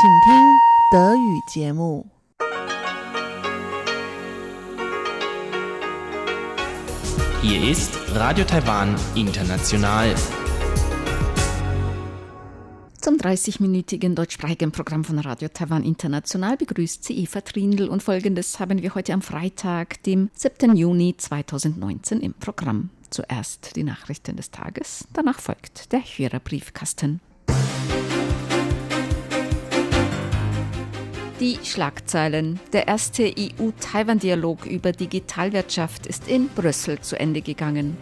请听德语节目。 Hier ist Radio Taiwan International. Zum 30-minütigen deutschsprachigen Programm von Radio Taiwan International begrüßt sie Eva Trindl und folgendes haben wir heute am Freitag, dem 7. Juni 2019 im Programm. Zuerst die Nachrichten des Tages, danach folgt der Hörerbriefkasten. Die Schlagzeilen. Der erste EU-Taiwan-Dialog über Digitalwirtschaft ist in Brüssel zu Ende gegangen.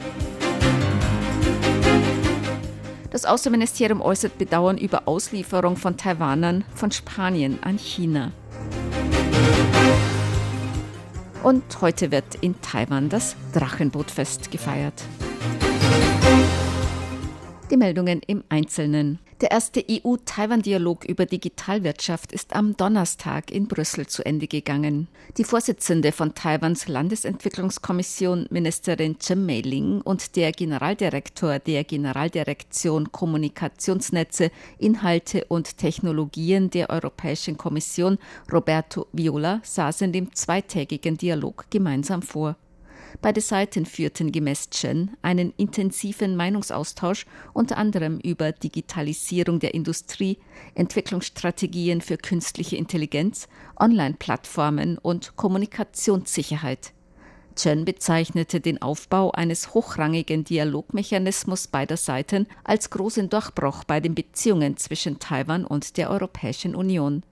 Das Außenministerium äußert Bedauern über Auslieferung von Taiwanern von Spanien an China. Und heute wird in Taiwan das Drachenbootfest gefeiert. Die Meldungen im Einzelnen. Der erste EU-Taiwan-Dialog über Digitalwirtschaft ist am Donnerstag in Brüssel zu Ende gegangen. Die Vorsitzende von Taiwans Landesentwicklungskommission, Ministerin Chen Mei-Ling, und der Generaldirektor der Generaldirektion Kommunikationsnetze, Inhalte und Technologien der Europäischen Kommission, Roberto Viola, saßen dem zweitägigen Dialog gemeinsam vor. Beide Seiten führten gemäß Chen einen intensiven Meinungsaustausch unter anderem über Digitalisierung der Industrie, Entwicklungsstrategien für künstliche Intelligenz, Online-Plattformen und Kommunikationssicherheit. Chen bezeichnete den Aufbau eines hochrangigen Dialogmechanismus beider Seiten als großen Durchbruch bei den Beziehungen zwischen Taiwan und der Europäischen Union.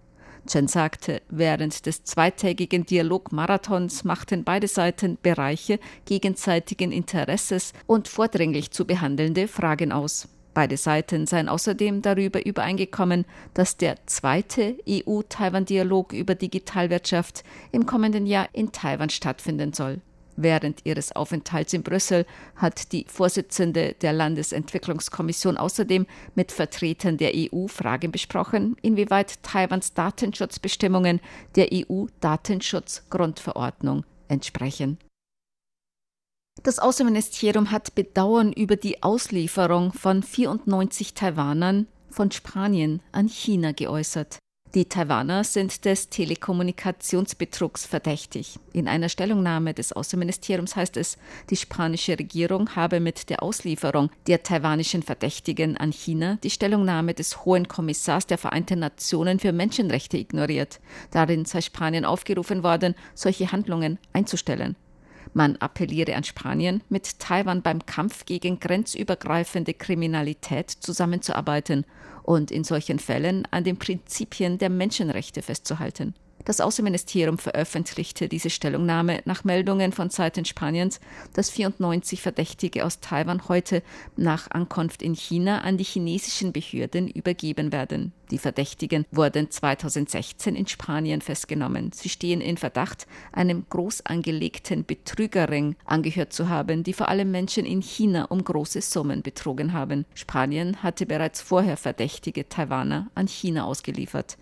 Chen sagte, während des zweitägigen Dialogmarathons machten beide Seiten Bereiche gegenseitigen Interesses und vordringlich zu behandelnde Fragen aus. Beide Seiten seien außerdem darüber übereingekommen, dass der zweite EU-Taiwan-Dialog über Digitalwirtschaft im kommenden Jahr in Taiwan stattfinden soll. Während ihres Aufenthalts in Brüssel hat die Vorsitzende der Landesentwicklungskommission außerdem mit Vertretern der EU Fragen besprochen, inwieweit Taiwans Datenschutzbestimmungen der EU-Datenschutzgrundverordnung entsprechen. Das Außenministerium hat Bedauern über die Auslieferung von 94 Taiwanern von Spanien an China geäußert. Die Taiwaner sind des Telekommunikationsbetrugs verdächtig. In einer Stellungnahme des Außenministeriums heißt es, die spanische Regierung habe mit der Auslieferung der taiwanischen Verdächtigen an China die Stellungnahme des Hohen Kommissars der Vereinten Nationen für Menschenrechte ignoriert. Darin sei Spanien aufgerufen worden, solche Handlungen einzustellen. Man appelliere an Spanien, mit Taiwan beim Kampf gegen grenzübergreifende Kriminalität zusammenzuarbeiten und in solchen Fällen an den Prinzipien der Menschenrechte festzuhalten. Das Außenministerium veröffentlichte diese Stellungnahme nach Meldungen von Seiten Spaniens, dass 94 Verdächtige aus Taiwan heute nach Ankunft in China an die chinesischen Behörden übergeben werden. Die Verdächtigen wurden 2016 in Spanien festgenommen. Sie stehen in Verdacht, einem groß angelegten Betrügerring angehört zu haben, die vor allem Menschen in China um große Summen betrogen haben. Spanien hatte bereits vorher verdächtige Taiwaner an China ausgeliefert.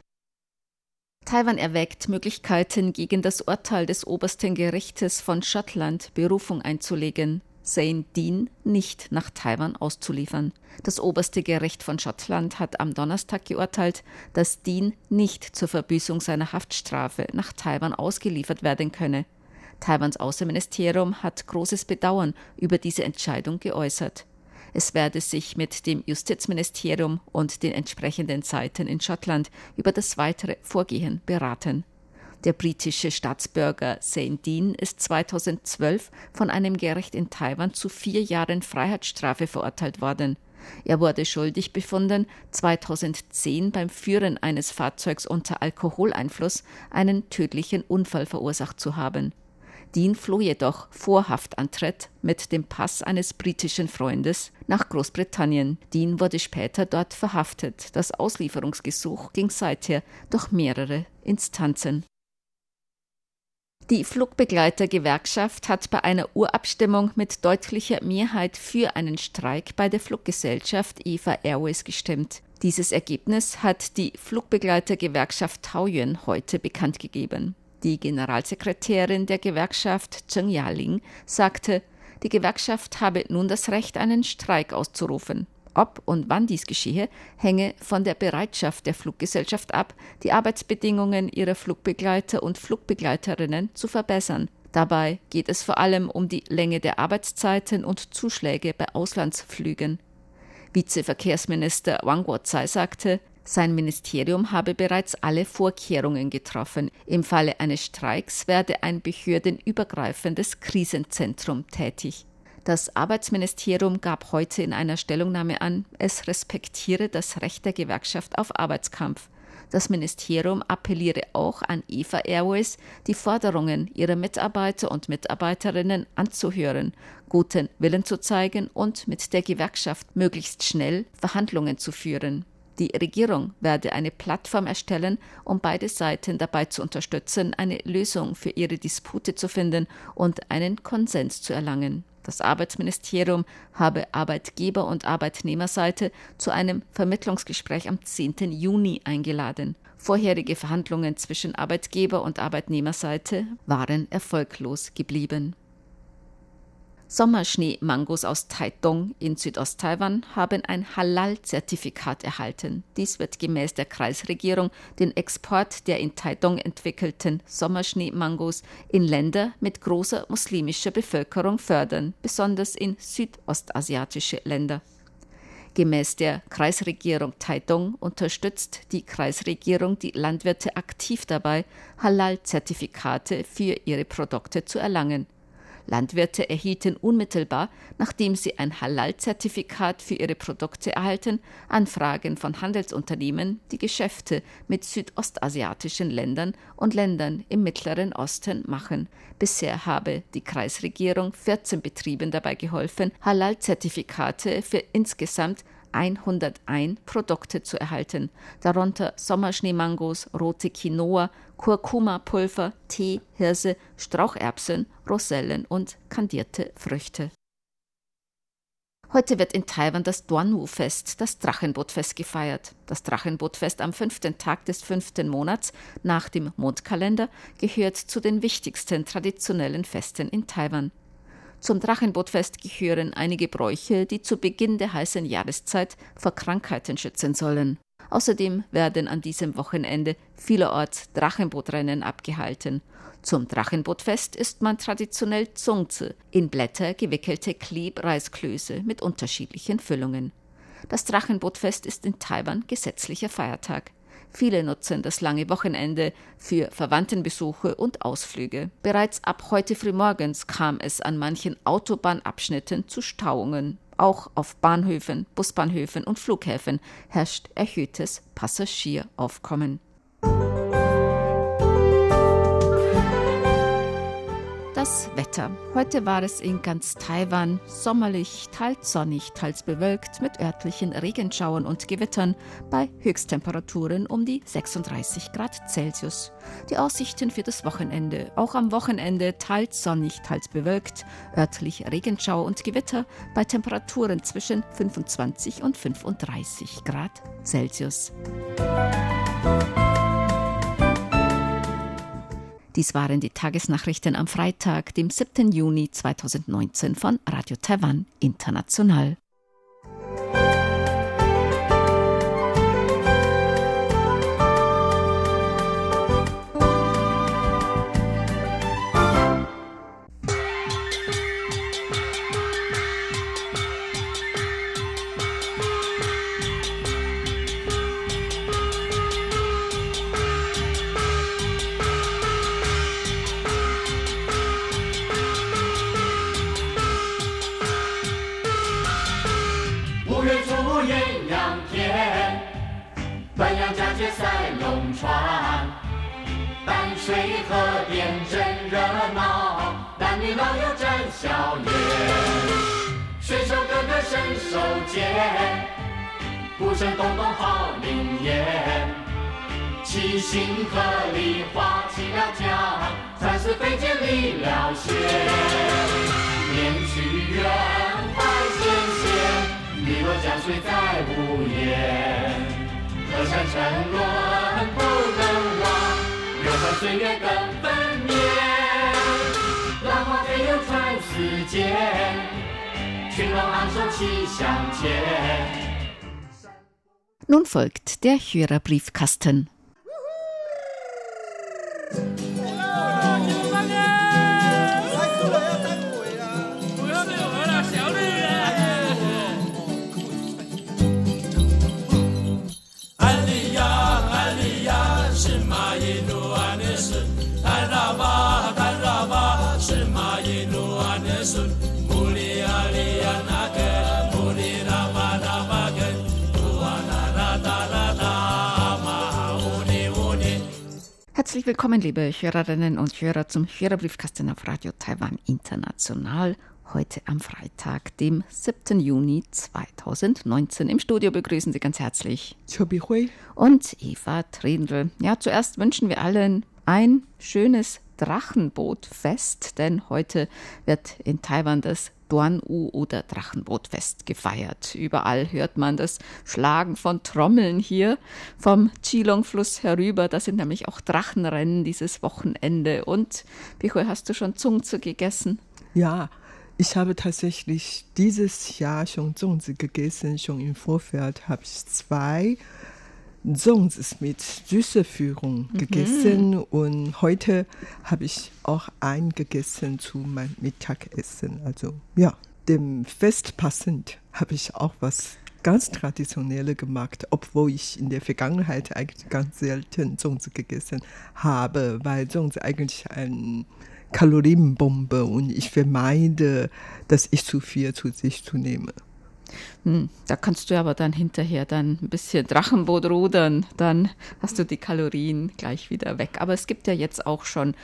Taiwan erwägt Möglichkeiten, gegen das Urteil des obersten Gerichtes von Schottland Berufung einzulegen, Zane Dean nicht nach Taiwan auszuliefern. Das oberste Gericht von Schottland hat am Donnerstag geurteilt, dass Dean nicht zur Verbüßung seiner Haftstrafe nach Taiwan ausgeliefert werden könne. Taiwans Außenministerium hat großes Bedauern über diese Entscheidung geäußert. Es werde sich mit dem Justizministerium und den entsprechenden Seiten in Schottland über das weitere Vorgehen beraten. Der britische Staatsbürger Zane Dean ist 2012 von einem Gericht in Taiwan zu vier Jahren Freiheitsstrafe verurteilt worden. Er wurde schuldig befunden, 2010 beim Führen eines Fahrzeugs unter Alkoholeinfluss einen tödlichen Unfall verursacht zu haben. Dean floh jedoch vor Haftantritt mit dem Pass eines britischen Freundes nach Großbritannien. Dean wurde später dort verhaftet. Das Auslieferungsgesuch ging seither durch mehrere Instanzen. Die Flugbegleitergewerkschaft hat bei einer Urabstimmung mit deutlicher Mehrheit für einen Streik bei der Fluggesellschaft EVA Airways gestimmt. Dieses Ergebnis hat die Flugbegleitergewerkschaft Taoyuan heute bekannt gegeben. Die Generalsekretärin der Gewerkschaft Zheng Yaling sagte, die Gewerkschaft habe nun das Recht, einen Streik auszurufen. Ob und wann dies geschehe, hänge von der Bereitschaft der Fluggesellschaft ab, die Arbeitsbedingungen ihrer Flugbegleiter und Flugbegleiterinnen zu verbessern. Dabei geht es vor allem um die Länge der Arbeitszeiten und Zuschläge bei Auslandsflügen. Vizeverkehrsminister Wang Guozai sagte, sein Ministerium habe bereits alle Vorkehrungen getroffen. Im Falle eines Streiks werde ein behördenübergreifendes Krisenzentrum tätig. Das Arbeitsministerium gab heute in einer Stellungnahme an, es respektiere das Recht der Gewerkschaft auf Arbeitskampf. Das Ministerium appelliere auch an EVA Airways, die Forderungen ihrer Mitarbeiter und Mitarbeiterinnen anzuhören, guten Willen zu zeigen und mit der Gewerkschaft möglichst schnell Verhandlungen zu führen. Die Regierung werde eine Plattform erstellen, um beide Seiten dabei zu unterstützen, eine Lösung für ihre Dispute zu finden und einen Konsens zu erlangen. Das Arbeitsministerium habe Arbeitgeber- und Arbeitnehmerseite zu einem Vermittlungsgespräch am 10. Juni eingeladen. Vorherige Verhandlungen zwischen Arbeitgeber- und Arbeitnehmerseite waren erfolglos geblieben. Sommerschnee-Mangos aus Taitung in Südost-Taiwan haben ein Halal-Zertifikat erhalten. Dies wird gemäß der Kreisregierung den Export der in Taitung entwickelten Sommerschnee-Mangos in Länder mit großer muslimischer Bevölkerung fördern, besonders in südostasiatische Länder. Gemäß der Kreisregierung Taitung unterstützt die Kreisregierung die Landwirte aktiv dabei, Halal-Zertifikate für ihre Produkte zu erlangen. Landwirte erhielten unmittelbar, nachdem sie ein Halal-Zertifikat für ihre Produkte erhalten, Anfragen von Handelsunternehmen, die Geschäfte mit südostasiatischen Ländern und Ländern im Mittleren Osten machen. Bisher habe die Kreisregierung 14 Betrieben dabei geholfen, Halal-Zertifikate für insgesamt 101 Produkte zu erhalten, darunter Sommerschneemangos, rote Quinoa, Kurkuma-Pulver, Tee, Hirse, Straucherbsen, Rosellen und kandierte Früchte. Heute wird in Taiwan das Duanwu-Fest, das Drachenbootfest, gefeiert. Das Drachenbootfest am fünften Tag des fünften Monats nach dem Mondkalender gehört zu den wichtigsten traditionellen Festen in Taiwan. Zum Drachenbootfest gehören einige Bräuche, die zu Beginn der heißen Jahreszeit vor Krankheiten schützen sollen. Außerdem werden an diesem Wochenende vielerorts Drachenbootrennen abgehalten. Zum Drachenbootfest isst man traditionell Zungze, in Blätter gewickelte Klebreisklöße mit unterschiedlichen Füllungen. Das Drachenbootfest ist in Taiwan gesetzlicher Feiertag. Viele nutzen das lange Wochenende für Verwandtenbesuche und Ausflüge. Bereits ab heute frühmorgens kam es an manchen Autobahnabschnitten zu Stauungen. Auch auf Bahnhöfen, Busbahnhöfen und Flughäfen herrscht erhöhtes Passagieraufkommen. Das Wetter. Heute war es in ganz Taiwan sommerlich, teils sonnig, teils bewölkt mit örtlichen Regenschauern und Gewittern bei Höchsttemperaturen um die 36 Grad Celsius. Die Aussichten für das Wochenende. Auch am Wochenende teils sonnig, teils bewölkt, örtlich Regenschauer und Gewitter bei Temperaturen zwischen 25 und 35 Grad Celsius. Dies waren die Tagesnachrichten am Freitag, dem 7. Juni 2019 von Radio Taiwan International. 笑脸。水手哥哥伸手接，鼓声咚咚好灵验。七星合力划起了桨，三四飞箭立了弦。念去远方前仙，碧落江水在无言。河山沉沦不能忘，流何岁月更本。娩。浪花飞涌传四溅，群龙昂首齐向前。 Nun folgt der Hörerbriefkasten. Herzlich willkommen, liebe Hörerinnen und Hörer, zum Hörerbriefkasten auf Radio Taiwan International. Heute am Freitag, dem 7. Juni 2019. Im Studio begrüßen Sie ganz herzlich Chobi Hui und Eva Trindl. Ja, zuerst wünschen wir allen ein schönes Drachenbootfest, denn heute wird in Taiwan das Duan-U oder Drachenbootfest gefeiert. Überall hört man das Schlagen von Trommeln hier vom Chilong-Fluss herüber. Da sind nämlich auch Drachenrennen dieses Wochenende. Und, Pichol, hast du schon Zungze gegessen? Ja, ich habe tatsächlich dieses Jahr schon Zungze gegessen. Schon im Vorfeld habe ich zwei Songs mit Süßeführung mhm. gegessen und heute habe ich auch ein gegessen zu meinem Mittagessen. Also ja, dem Fest passend habe ich auch was ganz Traditionelles gemacht, obwohl ich in der Vergangenheit eigentlich ganz selten Songs gegessen habe, weil Songs eigentlich ein Kalorienbombe und ich vermeide, dass ich zu viel zu sich zu nehme. Hm, da kannst du aber dann hinterher dann ein bisschen Drachenboot rudern, dann hast du die Kalorien gleich wieder weg. Aber es gibt ja jetzt auch schon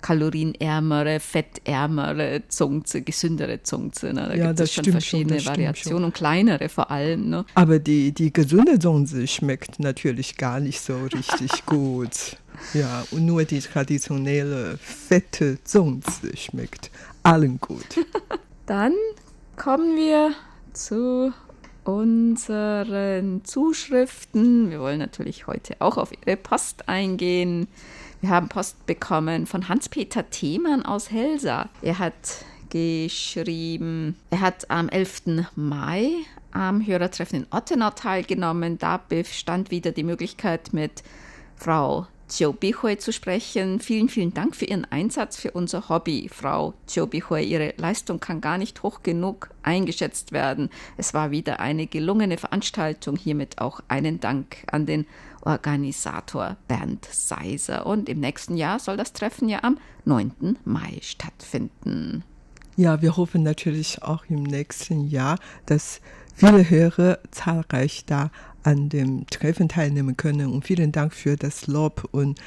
kalorienärmere, fettärmere Zungze, gesündere Zungze. Ne? Da ja, gibt es schon verschiedene schon, Variationen und kleinere vor allem. Ne? Aber die, die gesunde Zungze schmeckt natürlich gar nicht so richtig gut. Ja, und nur die traditionelle fette Zungze schmeckt allen gut. Dann kommen wir zu unseren Zuschriften. Wir wollen natürlich heute auch auf Ihre Post eingehen. Wir haben Post bekommen von Hans-Peter Themann aus Helsa. Er hat geschrieben, er hat am 11. Mai am Hörertreffen in Ottenau teilgenommen. Da bestand wieder die Möglichkeit mit Frau Chiu Bihui zu sprechen. Vielen, vielen Dank für Ihren Einsatz für unser Hobby, Frau Chiu Bihui. Ihre Leistung kann gar nicht hoch genug eingeschätzt werden. Es war wieder eine gelungene Veranstaltung. Hiermit auch einen Dank an den Organisator Bernd Seiser. Und im nächsten Jahr soll das Treffen ja am 9. Mai stattfinden. Ja, wir hoffen natürlich auch im nächsten Jahr, dass viele Hörer zahlreich da an dem Treffen teilnehmen können. Und vielen Dank für das Lob. Und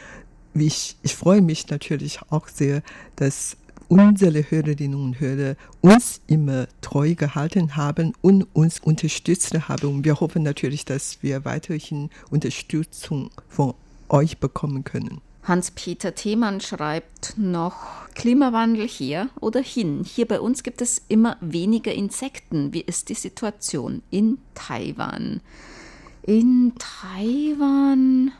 ich, ich freue mich natürlich auch sehr, dass unsere Hörerinnen und Hörer uns immer treu gehalten haben und uns unterstützt haben. Und wir hoffen natürlich, dass wir weiterhin Unterstützung von euch bekommen können. Hans-Peter Themann schreibt noch Klimawandel hier oder hin. Hier bei uns gibt es immer weniger Insekten. Wie ist die Situation in Taiwan? In Taiwan,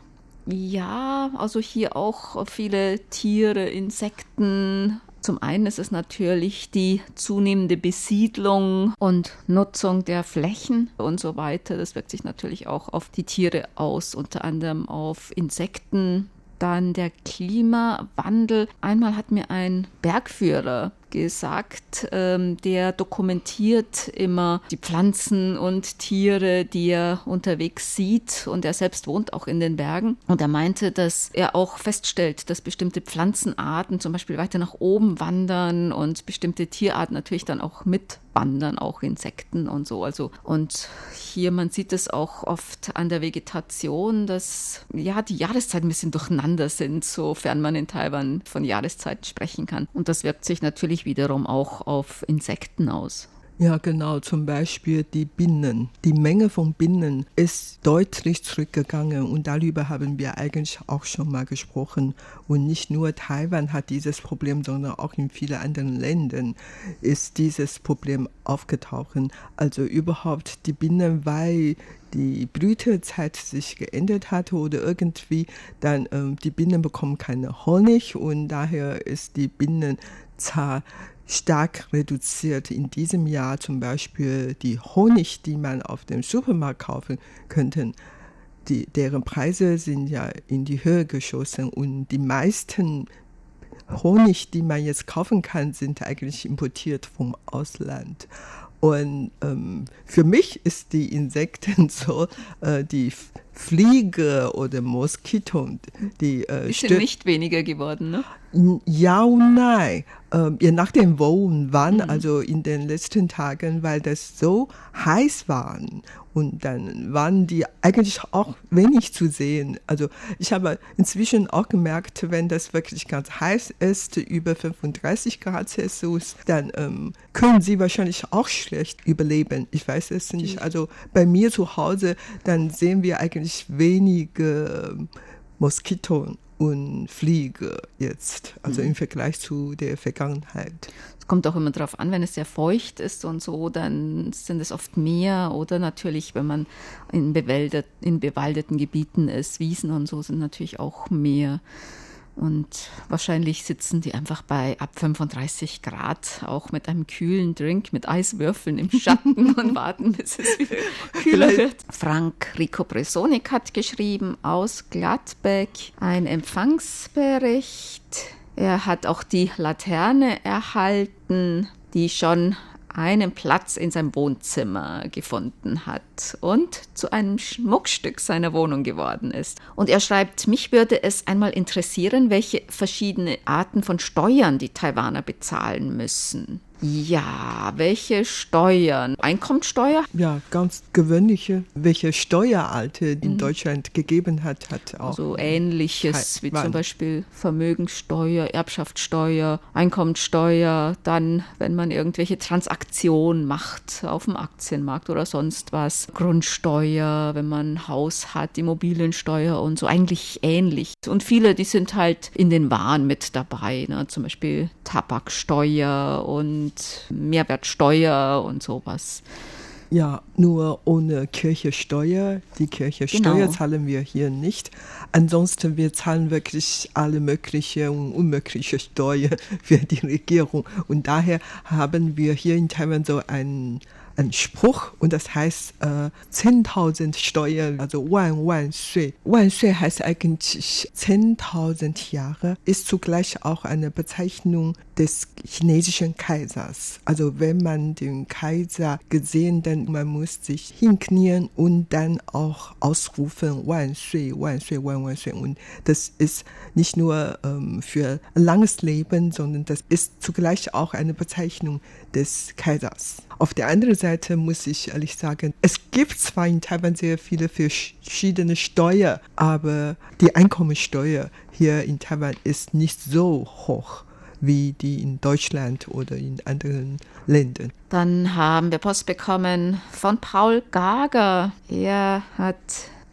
ja, also hier auch viele Tiere, Insekten. Zum einen ist es natürlich die zunehmende Besiedlung und Nutzung der Flächen und so weiter. Das wirkt sich natürlich auch auf die Tiere aus, unter anderem auf Insekten. Dann der Klimawandel. Einmal hat mir ein Bergführer gesagt, ähm, der dokumentiert immer die Pflanzen und Tiere, die er unterwegs sieht. Und er selbst wohnt auch in den Bergen. Und er meinte, dass er auch feststellt, dass bestimmte Pflanzenarten zum Beispiel weiter nach oben wandern und bestimmte Tierarten natürlich dann auch mitwandern, auch Insekten und so. Also und hier, man sieht es auch oft an der Vegetation, dass ja die Jahreszeiten ein bisschen durcheinander sind, sofern man in Taiwan von Jahreszeiten sprechen kann. Und das wirkt sich natürlich sich wiederum auch auf Insekten aus. Ja, genau. Zum Beispiel die Bienen. Die Menge von Bienen ist deutlich zurückgegangen und darüber haben wir eigentlich auch schon mal gesprochen. Und nicht nur Taiwan hat dieses Problem, sondern auch in vielen anderen Ländern ist dieses Problem aufgetaucht. Also überhaupt die Bienen, weil die Blütezeit sich geändert hat oder irgendwie, dann ähm, die Bienen bekommen keine Honig und daher ist die Bienen Zahl stark reduziert. In diesem Jahr zum Beispiel die Honig, die man auf dem Supermarkt kaufen könnte, die, deren Preise sind ja in die Höhe geschossen und die meisten Honig, die man jetzt kaufen kann, sind eigentlich importiert vom Ausland. Und ähm, für mich ist die Insekten so, äh, die Fliege oder Moskito, die äh, sind nicht weniger geworden, ne? Ja und nein. Ähm, je nachdem wo und wann, mhm. also in den letzten Tagen, weil das so heiß war und dann waren die eigentlich auch wenig zu sehen. Also ich habe inzwischen auch gemerkt, wenn das wirklich ganz heiß ist, über 35 Grad Celsius, dann ähm, können sie wahrscheinlich auch schlecht überleben. Ich weiß es nicht. Also bei mir zu Hause, dann sehen wir eigentlich wenige Moskitoen und Fliege jetzt, also mhm. im Vergleich zu der Vergangenheit. Es kommt auch immer darauf an, wenn es sehr feucht ist und so, dann sind es oft mehr oder natürlich, wenn man in, bewaldet, in bewaldeten Gebieten ist, Wiesen und so sind natürlich auch mehr. Und wahrscheinlich sitzen die einfach bei ab 35 Grad, auch mit einem kühlen Drink, mit Eiswürfeln im Schatten und warten, bis es wieder kühler wird. Frank Rico Bresonik hat geschrieben aus Gladbeck ein Empfangsbericht. Er hat auch die Laterne erhalten, die schon einen Platz in seinem Wohnzimmer gefunden hat und zu einem Schmuckstück seiner Wohnung geworden ist. Und er schreibt, mich würde es einmal interessieren, welche verschiedene Arten von Steuern die Taiwaner bezahlen müssen. Ja, welche Steuern? Einkommensteuer? Ja, ganz gewöhnliche. Welche Steueralte in mhm. Deutschland gegeben hat, hat auch. So ähnliches wie zum Beispiel Vermögenssteuer, Erbschaftssteuer, Einkommensteuer, dann, wenn man irgendwelche Transaktionen macht auf dem Aktienmarkt oder sonst was, Grundsteuer, wenn man ein Haus hat, Immobiliensteuer und so, eigentlich ähnlich. Und viele, die sind halt in den Waren mit dabei, ne? zum Beispiel Tabaksteuer und und Mehrwertsteuer und sowas. Ja, nur ohne Kirchesteuer. Die Kirchesteuer genau. zahlen wir hier nicht. Ansonsten, wir zahlen wirklich alle mögliche und unmögliche Steuern für die Regierung. Und daher haben wir hier in Taiwan so ein ein Spruch und das heißt äh, 10.000 Steuern, also Wan Wan Sui. Wan Sui heißt eigentlich 10.000 Jahre, ist zugleich auch eine Bezeichnung des chinesischen Kaisers. Also wenn man den Kaiser gesehen, dann man muss sich hinknien und dann auch ausrufen Wan Sui, Wan Sui, Wan Wan Sui. Und das ist nicht nur ähm, für langes Leben, sondern das ist zugleich auch eine Bezeichnung des Kaisers. Auf der anderen Seite muss ich ehrlich sagen, es gibt zwar in Taiwan sehr viele verschiedene Steuern, aber die Einkommensteuer hier in Taiwan ist nicht so hoch wie die in Deutschland oder in anderen Ländern. Dann haben wir Post bekommen von Paul Gager. Er hat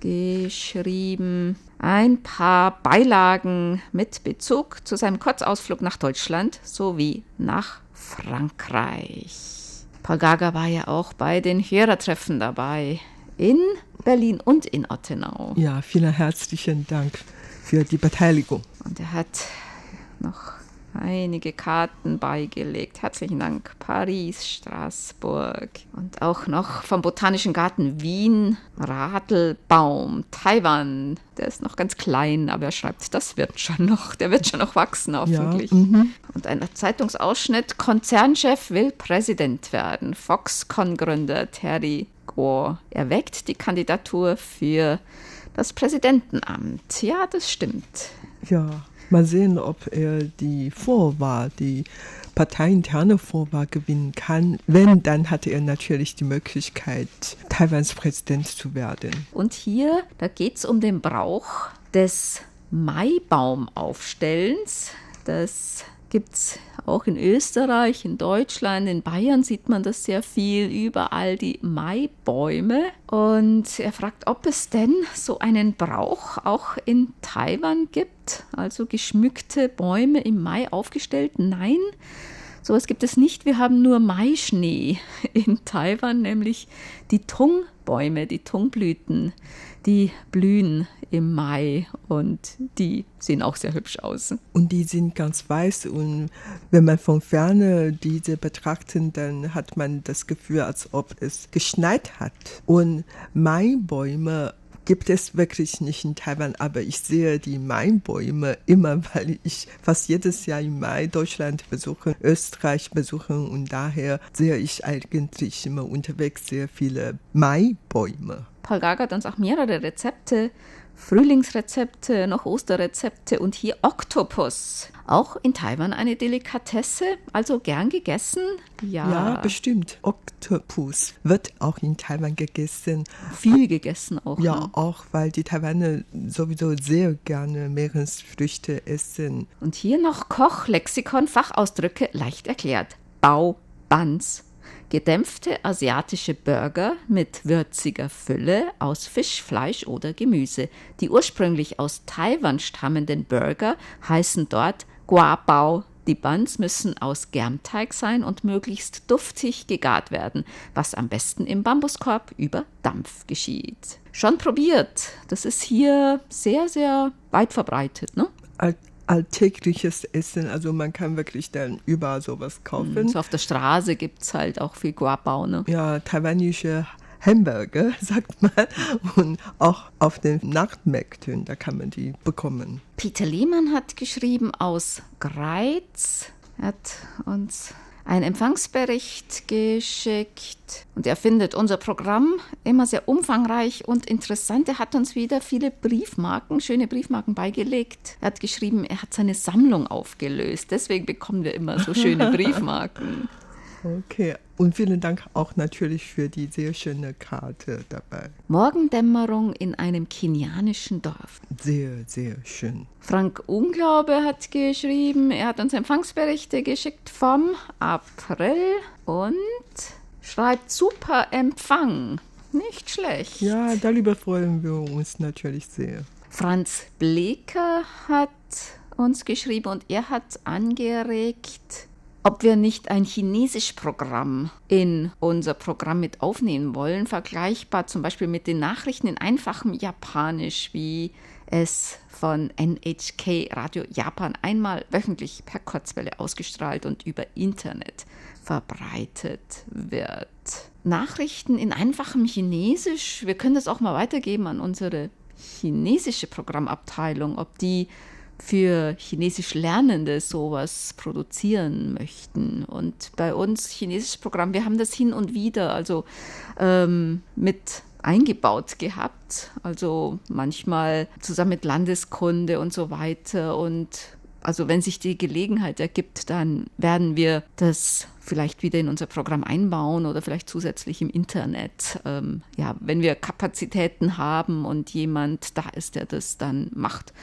geschrieben ein paar Beilagen mit Bezug zu seinem Kurzausflug nach Deutschland sowie nach Frankreich. Paul Gaga war ja auch bei den Hörertreffen dabei in Berlin und in Ottenau. Ja, vielen herzlichen Dank für die Beteiligung. Und er hat noch einige Karten beigelegt. Herzlichen Dank. Paris, Straßburg und auch noch vom Botanischen Garten Wien, Radelbaum, Taiwan. Der ist noch ganz klein, aber er schreibt, das wird schon noch, der wird schon noch wachsen, hoffentlich. Ja, mhm. und ein Zeitungsausschnitt: Konzernchef will Präsident werden. Foxconn-Gründer Terry Gore erweckt die Kandidatur für das Präsidentenamt. Ja, das stimmt. Ja, Mal sehen, ob er die Vorwahl, die parteiinterne Vorwahl gewinnen kann. Wenn, dann hatte er natürlich die Möglichkeit, Taiwans Präsident zu werden. Und hier, da geht es um den Brauch des Maibaumaufstellens. Das gibt es auch in Österreich, in Deutschland, in Bayern sieht man das sehr viel, überall die Maibäume. Und er fragt, ob es denn so einen Brauch auch in Taiwan gibt, also geschmückte Bäume im Mai aufgestellt. Nein, sowas gibt es nicht. Wir haben nur Maischnee in Taiwan, nämlich die Tungbäume, die Tungblüten die blühen im Mai und die sehen auch sehr hübsch aus. Und die sind ganz weiß und wenn man von ferne diese betrachtet, dann hat man das Gefühl, als ob es geschneit hat. Und Maibäume gibt es wirklich nicht in Taiwan, aber ich sehe die Mainbäume immer, weil ich fast jedes Jahr im Mai Deutschland besuche, Österreich besuche und daher sehe ich eigentlich immer unterwegs sehr viele Maibäume. Paul Gaga hat uns auch mehrere Rezepte Frühlingsrezepte, noch Osterrezepte und hier Oktopus. Auch in Taiwan eine Delikatesse, also gern gegessen? Ja. Ja, bestimmt. Oktopus wird auch in Taiwan gegessen. Viel gegessen auch. Ja, ne? auch weil die Taiwaner sowieso sehr gerne Meeresfrüchte essen. Und hier noch Kochlexikon, Fachausdrücke leicht erklärt. Bau, Bans, Gedämpfte asiatische Burger mit würziger Fülle aus Fisch, Fleisch oder Gemüse. Die ursprünglich aus Taiwan stammenden Burger heißen dort Guabao. Die Buns müssen aus Germteig sein und möglichst duftig gegart werden, was am besten im Bambuskorb über Dampf geschieht. Schon probiert. Das ist hier sehr, sehr weit verbreitet. Ne? Alltägliches Essen. Also man kann wirklich dann überall sowas kaufen. So auf der Straße gibt es halt auch viel Guabao, ne? Ja, taiwanische Hamburger, sagt man. Und auch auf den Nachtmärkten, da kann man die bekommen. Peter Lehmann hat geschrieben aus Greiz. Er hat uns einen Empfangsbericht geschickt und er findet unser Programm immer sehr umfangreich und interessant. Er hat uns wieder viele Briefmarken, schöne Briefmarken beigelegt. Er hat geschrieben, er hat seine Sammlung aufgelöst. Deswegen bekommen wir immer so schöne Briefmarken. Okay, und vielen Dank auch natürlich für die sehr schöne Karte dabei. Morgendämmerung in einem kenianischen Dorf. Sehr, sehr schön. Frank Unglaube hat geschrieben, er hat uns Empfangsberichte geschickt vom April und schreibt super Empfang. Nicht schlecht. Ja, darüber freuen wir uns natürlich sehr. Franz Bleker hat uns geschrieben und er hat angeregt, ob wir nicht ein chinesisch Programm in unser Programm mit aufnehmen wollen, vergleichbar zum Beispiel mit den Nachrichten in einfachem Japanisch, wie es von NHK Radio Japan einmal wöchentlich per Kurzwelle ausgestrahlt und über Internet verbreitet wird. Nachrichten in einfachem Chinesisch, wir können das auch mal weitergeben an unsere chinesische Programmabteilung, ob die für Chinesisch Lernende sowas produzieren möchten. Und bei uns chinesisches Programm, wir haben das hin und wieder also ähm, mit eingebaut gehabt. Also manchmal zusammen mit Landeskunde und so weiter. Und also wenn sich die Gelegenheit ergibt, dann werden wir das vielleicht wieder in unser Programm einbauen oder vielleicht zusätzlich im Internet. Ähm, ja, wenn wir Kapazitäten haben und jemand da ist, der das dann macht,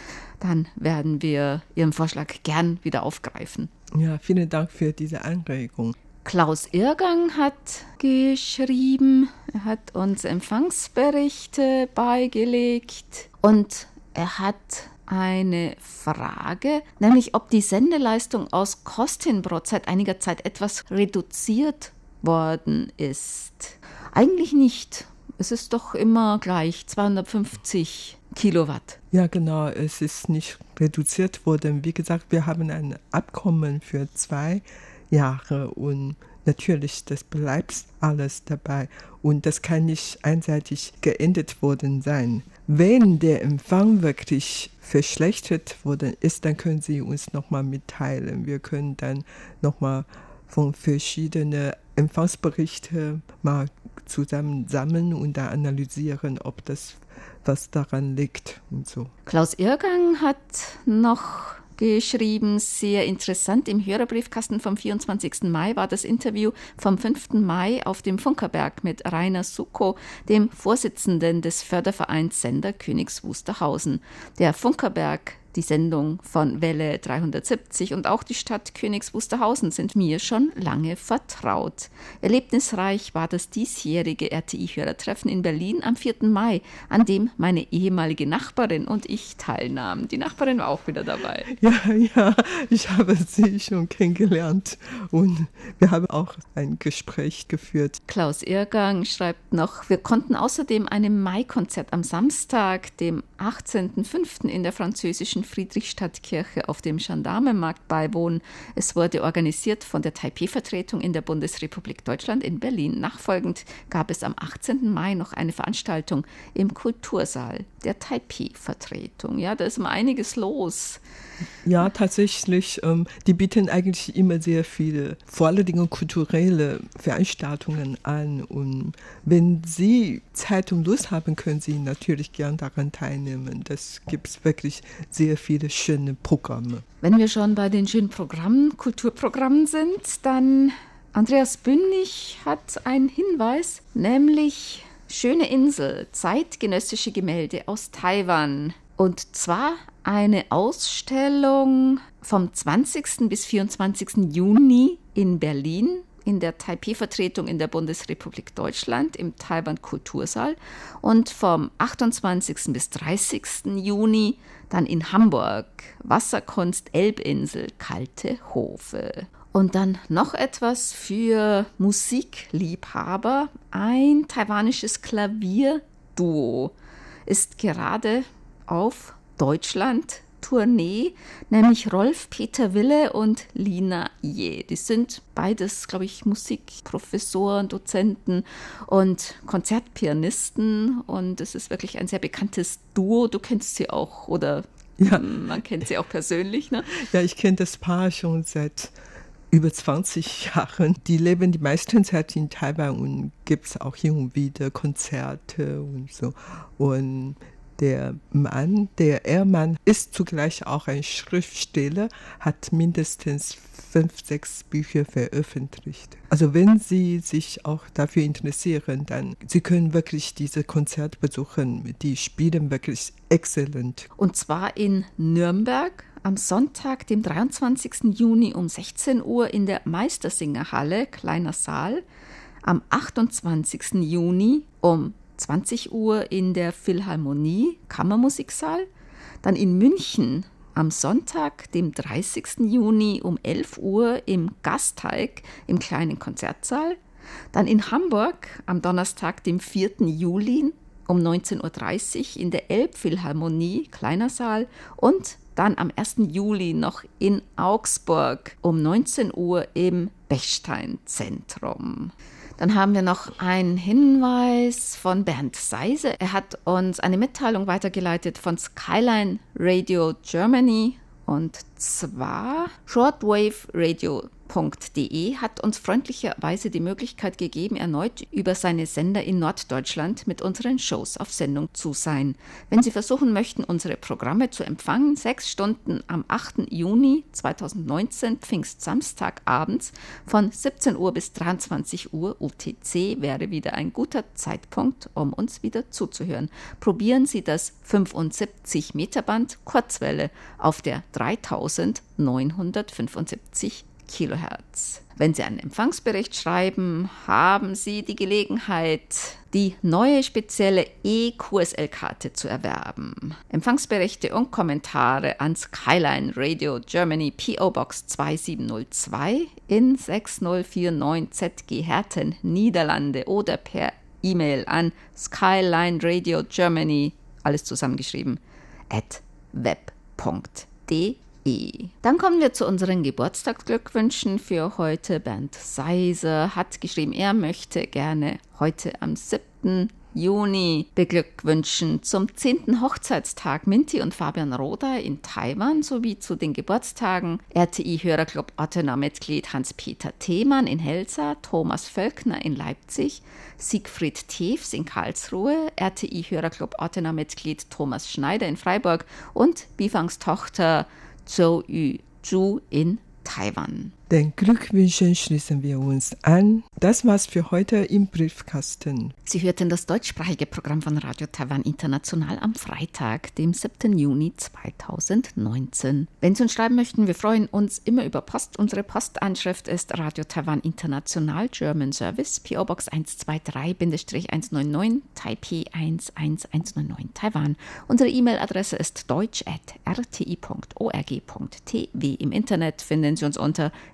dann werden wir Ihren Vorschlag gern wieder aufgreifen. Ja, vielen Dank für diese Anregung. Klaus Irgang hat geschrieben, er hat uns Empfangsberichte beigelegt und er hat eine Frage, nämlich ob die Sendeleistung aus Kostenbrot seit einiger Zeit etwas reduziert worden ist. Eigentlich nicht. Es ist doch immer gleich 250 Kilowatt. Ja, genau. Es ist nicht reduziert worden. Wie gesagt, wir haben ein Abkommen für zwei Jahre und natürlich, das bleibt alles dabei und das kann nicht einseitig geändert worden sein. Wenn der Empfang wirklich verschlechtert worden ist, dann können Sie uns nochmal mitteilen. Wir können dann nochmal von verschiedenen Empfangsberichten mal zusammen sammeln und da analysieren, ob das was daran liegt und so. Klaus Irgang hat noch geschrieben, sehr interessant. Im Hörerbriefkasten vom 24. Mai war das Interview vom 5. Mai auf dem Funkerberg mit Rainer Suko, dem Vorsitzenden des Fördervereins Sender Königs Wusterhausen. Der Funkerberg die Sendung von Welle 370 und auch die Stadt Königs Wusterhausen sind mir schon lange vertraut. Erlebnisreich war das diesjährige RTI-Hörertreffen in Berlin am 4. Mai, an dem meine ehemalige Nachbarin und ich teilnahmen. Die Nachbarin war auch wieder dabei. Ja, ja, ich habe sie schon kennengelernt und wir haben auch ein Gespräch geführt. Klaus Irrgang schreibt noch, wir konnten außerdem einem Mai-Konzert am Samstag, dem 18.05. in der französischen Friedrichstadtkirche auf dem Gendarmenmarkt beiwohnen. Es wurde organisiert von der Taipei-Vertretung in der Bundesrepublik Deutschland in Berlin. Nachfolgend gab es am 18. Mai noch eine Veranstaltung im Kultursaal der Taipei-Vertretung. Ja, da ist mal einiges los. Ja, tatsächlich. Ähm, die bieten eigentlich immer sehr viele, vor allen Dingen kulturelle Veranstaltungen an. Und wenn Sie Zeit und Lust haben, können Sie natürlich gern daran teilnehmen. Das gibt wirklich sehr viele schöne Programme. Wenn wir schon bei den schönen Programmen, Kulturprogrammen sind, dann Andreas Bündig hat einen Hinweis, nämlich Schöne Insel, zeitgenössische Gemälde aus Taiwan. Und zwar eine Ausstellung vom 20. bis 24. Juni in Berlin in der Taipei-Vertretung in der Bundesrepublik Deutschland im Taiwan Kultursaal und vom 28. bis 30. Juni dann in Hamburg Wasserkunst Elbinsel Kalte Hofe. Und dann noch etwas für Musikliebhaber. Ein taiwanisches Klavierduo ist gerade auf Deutschland Tournee, nämlich Rolf Peter Wille und Lina Je. Die sind beides, glaube ich, Musikprofessoren, Dozenten und Konzertpianisten und es ist wirklich ein sehr bekanntes Duo. Du kennst sie auch oder ja. man kennt sie auch persönlich, ne? Ja, ich kenne das Paar schon seit über 20 Jahren. Die leben die meisten Zeit in Taiwan und gibt es auch hin und wieder Konzerte und so. Und der Mann, der Ehrmann, ist zugleich auch ein Schriftsteller, hat mindestens fünf, sechs Bücher veröffentlicht. Also wenn Sie sich auch dafür interessieren, dann Sie können wirklich diese Konzerte besuchen. Die spielen wirklich exzellent. Und zwar in Nürnberg am Sonntag, dem 23. Juni um 16 Uhr in der Meistersingerhalle, kleiner Saal. Am 28. Juni um 20 Uhr in der Philharmonie, Kammermusiksaal. Dann in München am Sonntag, dem 30. Juni um 11 Uhr im Gasteig im kleinen Konzertsaal. Dann in Hamburg am Donnerstag, dem 4. Juli um 19.30 Uhr in der Elbphilharmonie, kleiner Saal. Und dann am 1. Juli noch in Augsburg um 19 Uhr im Bechstein-Zentrum. Dann haben wir noch einen Hinweis von Bernd Seise. Er hat uns eine Mitteilung weitergeleitet von Skyline Radio Germany und zwar Shortwave Radio Deutschland.de hat uns freundlicherweise die Möglichkeit gegeben, erneut über seine Sender in Norddeutschland mit unseren Shows auf Sendung zu sein. Wenn Sie versuchen möchten, unsere Programme zu empfangen, sechs Stunden am 8. Juni 2019, Pfingstsamstag abends von 17 Uhr bis 23 Uhr UTC wäre wieder ein guter Zeitpunkt, um uns wieder zuzuhören. Probieren Sie das 75 Meter Band Kurzwelle auf der 3975 Kilohertz. Wenn Sie einen Empfangsbericht schreiben, haben Sie die Gelegenheit, die neue spezielle E-QSL-Karte zu erwerben. Empfangsberichte und Kommentare an Skyline Radio Germany PO Box 2702 in 6049 ZG Herten, Niederlande oder per E-Mail an Skyline Radio Germany, alles zusammengeschrieben, at web.de dann kommen wir zu unseren Geburtstagsglückwünschen für heute. Bernd Seiser hat geschrieben, er möchte gerne heute am 7. Juni beglückwünschen zum 10. Hochzeitstag Minty und Fabian Roda in Taiwan sowie zu den Geburtstagen RTI-Hörerclub Ottener-Mitglied Hans-Peter Themann in Helsa, Thomas Völkner in Leipzig, Siegfried Teefs in Karlsruhe, RTI-Hörerclub Ottener-Mitglied Thomas Schneider in Freiburg und Bifangs Tochter Zhou Yu Zhu in Taiwan. Den Glückwünschen schließen wir uns an. Das war's für heute im Briefkasten. Sie hörten das deutschsprachige Programm von Radio Taiwan International am Freitag, dem 7. Juni 2019. Wenn Sie uns schreiben möchten, wir freuen uns immer über Post. Unsere Postanschrift ist Radio Taiwan International German Service, PO Box 123-199 Taipei 11199 Taiwan. Unsere E-Mail-Adresse ist deutsch.rti.org.tv. Im Internet finden Sie uns unter